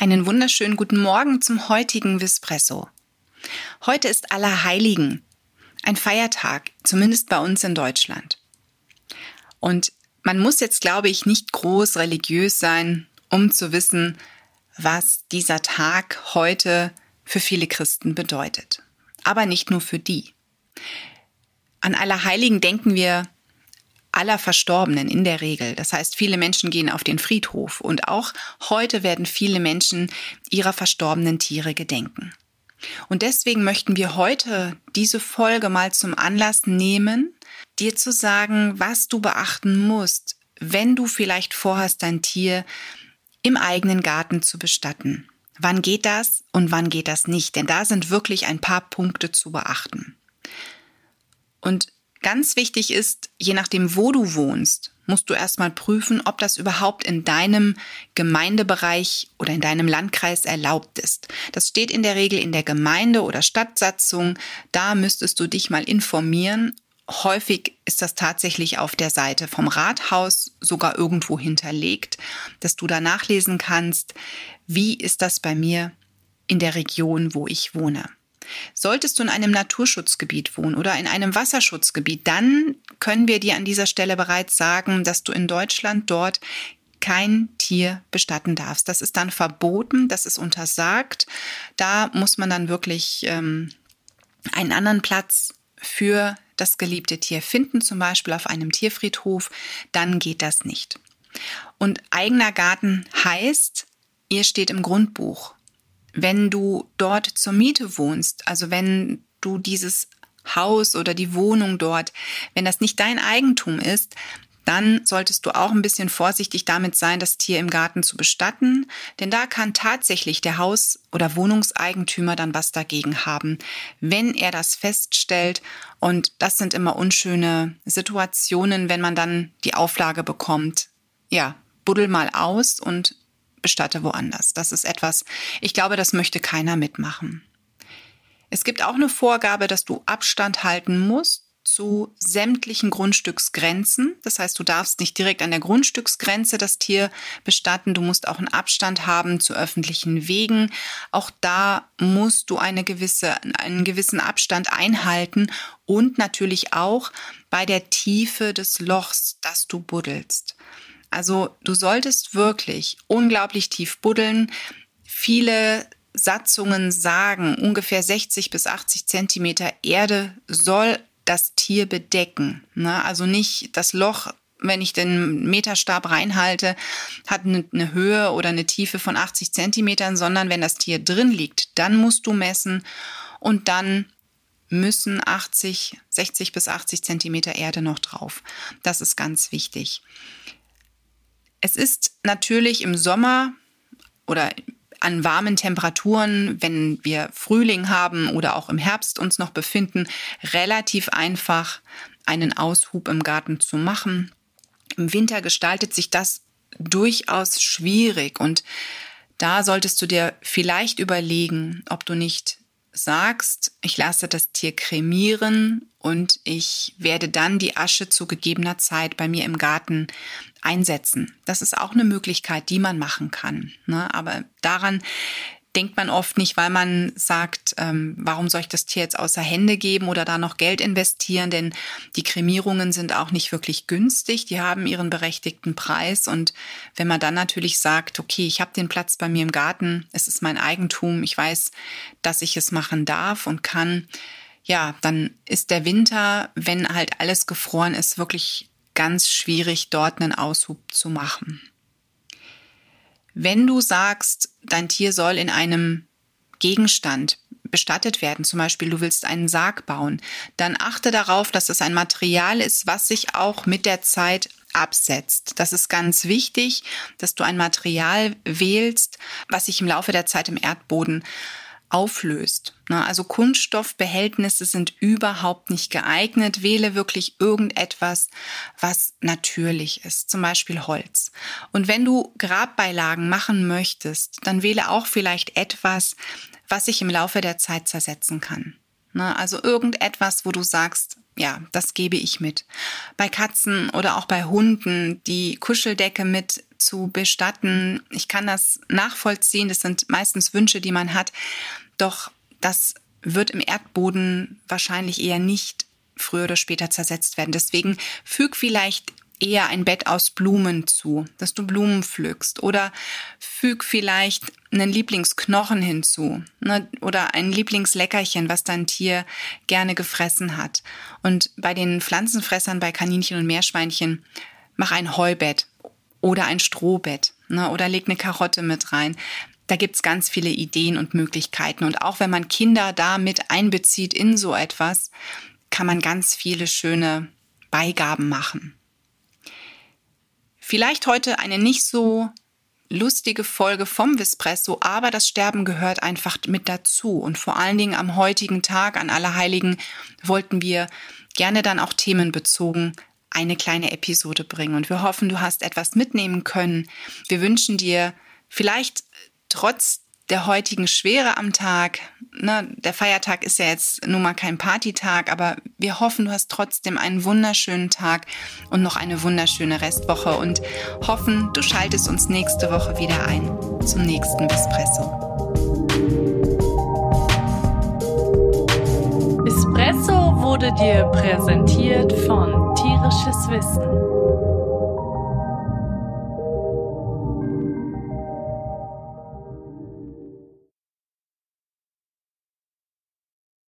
Einen wunderschönen guten Morgen zum heutigen Vispresso. Heute ist Allerheiligen, ein Feiertag, zumindest bei uns in Deutschland. Und man muss jetzt, glaube ich, nicht groß religiös sein, um zu wissen, was dieser Tag heute für viele Christen bedeutet. Aber nicht nur für die. An Allerheiligen denken wir aller Verstorbenen in der Regel. Das heißt, viele Menschen gehen auf den Friedhof und auch heute werden viele Menschen ihrer verstorbenen Tiere gedenken. Und deswegen möchten wir heute diese Folge mal zum Anlass nehmen, dir zu sagen, was du beachten musst, wenn du vielleicht vorhast, dein Tier im eigenen Garten zu bestatten. Wann geht das und wann geht das nicht? Denn da sind wirklich ein paar Punkte zu beachten. Und Ganz wichtig ist, je nachdem, wo du wohnst, musst du erstmal prüfen, ob das überhaupt in deinem Gemeindebereich oder in deinem Landkreis erlaubt ist. Das steht in der Regel in der Gemeinde- oder Stadtsatzung. Da müsstest du dich mal informieren. Häufig ist das tatsächlich auf der Seite vom Rathaus sogar irgendwo hinterlegt, dass du da nachlesen kannst, wie ist das bei mir in der Region, wo ich wohne. Solltest du in einem Naturschutzgebiet wohnen oder in einem Wasserschutzgebiet, dann können wir dir an dieser Stelle bereits sagen, dass du in Deutschland dort kein Tier bestatten darfst. Das ist dann verboten, das ist untersagt. Da muss man dann wirklich ähm, einen anderen Platz für das geliebte Tier finden, zum Beispiel auf einem Tierfriedhof. Dann geht das nicht. Und eigener Garten heißt, ihr steht im Grundbuch wenn du dort zur Miete wohnst, also wenn du dieses Haus oder die Wohnung dort, wenn das nicht dein Eigentum ist, dann solltest du auch ein bisschen vorsichtig damit sein, das Tier im Garten zu bestatten, denn da kann tatsächlich der Haus- oder Wohnungseigentümer dann was dagegen haben, wenn er das feststellt. Und das sind immer unschöne Situationen, wenn man dann die Auflage bekommt, ja, buddel mal aus und bestatte woanders. Das ist etwas, ich glaube, das möchte keiner mitmachen. Es gibt auch eine Vorgabe, dass du Abstand halten musst zu sämtlichen Grundstücksgrenzen. Das heißt, du darfst nicht direkt an der Grundstücksgrenze das Tier bestatten. Du musst auch einen Abstand haben zu öffentlichen Wegen. Auch da musst du eine gewisse, einen gewissen Abstand einhalten und natürlich auch bei der Tiefe des Lochs, das du buddelst. Also du solltest wirklich unglaublich tief buddeln. Viele Satzungen sagen, ungefähr 60 bis 80 Zentimeter Erde soll das Tier bedecken. Ne? Also nicht das Loch, wenn ich den Meterstab reinhalte, hat eine Höhe oder eine Tiefe von 80 Zentimetern, sondern wenn das Tier drin liegt, dann musst du messen und dann müssen 80, 60 bis 80 Zentimeter Erde noch drauf. Das ist ganz wichtig. Es ist natürlich im Sommer oder an warmen Temperaturen, wenn wir Frühling haben oder auch im Herbst uns noch befinden, relativ einfach einen Aushub im Garten zu machen. Im Winter gestaltet sich das durchaus schwierig und da solltest du dir vielleicht überlegen, ob du nicht sagst, ich lasse das Tier kremieren und ich werde dann die Asche zu gegebener Zeit bei mir im Garten einsetzen. Das ist auch eine Möglichkeit, die man machen kann. Ne? Aber daran denkt man oft nicht, weil man sagt, ähm, warum soll ich das Tier jetzt außer Hände geben oder da noch Geld investieren? Denn die Kremierungen sind auch nicht wirklich günstig. Die haben ihren berechtigten Preis. Und wenn man dann natürlich sagt, okay, ich habe den Platz bei mir im Garten, es ist mein Eigentum, ich weiß, dass ich es machen darf und kann, ja, dann ist der Winter, wenn halt alles gefroren ist, wirklich ganz schwierig, dort einen Aushub zu machen. Wenn du sagst, dein Tier soll in einem Gegenstand bestattet werden, zum Beispiel du willst einen Sarg bauen, dann achte darauf, dass es ein Material ist, was sich auch mit der Zeit absetzt. Das ist ganz wichtig, dass du ein Material wählst, was sich im Laufe der Zeit im Erdboden auflöst. Ne? Also Kunststoffbehältnisse sind überhaupt nicht geeignet. Wähle wirklich irgendetwas, was natürlich ist, zum Beispiel Holz. Und wenn du Grabbeilagen machen möchtest, dann wähle auch vielleicht etwas, was sich im Laufe der Zeit zersetzen kann. Ne? Also irgendetwas, wo du sagst, ja, das gebe ich mit. Bei Katzen oder auch bei Hunden die Kuscheldecke mit zu bestatten. Ich kann das nachvollziehen. Das sind meistens Wünsche, die man hat. Doch das wird im Erdboden wahrscheinlich eher nicht früher oder später zersetzt werden. Deswegen füg vielleicht eher ein Bett aus Blumen zu, dass du Blumen pflückst oder füg vielleicht einen Lieblingsknochen hinzu ne, oder ein Lieblingsleckerchen, was dein Tier gerne gefressen hat. Und bei den Pflanzenfressern, bei Kaninchen und Meerschweinchen, mach ein Heubett oder ein Strohbett ne, oder leg eine Karotte mit rein. Da gibt's ganz viele Ideen und Möglichkeiten. Und auch wenn man Kinder da mit einbezieht in so etwas, kann man ganz viele schöne Beigaben machen. Vielleicht heute eine nicht so lustige Folge vom Vispresso, aber das Sterben gehört einfach mit dazu. Und vor allen Dingen am heutigen Tag an Allerheiligen wollten wir gerne dann auch themenbezogen eine kleine Episode bringen. Und wir hoffen, du hast etwas mitnehmen können. Wir wünschen dir vielleicht trotz der heutigen Schwere am Tag. Ne, der Feiertag ist ja jetzt nun mal kein Partytag, aber wir hoffen, du hast trotzdem einen wunderschönen Tag und noch eine wunderschöne Restwoche und hoffen, du schaltest uns nächste Woche wieder ein zum nächsten Espresso. Espresso wurde dir präsentiert von Tierisches Wissen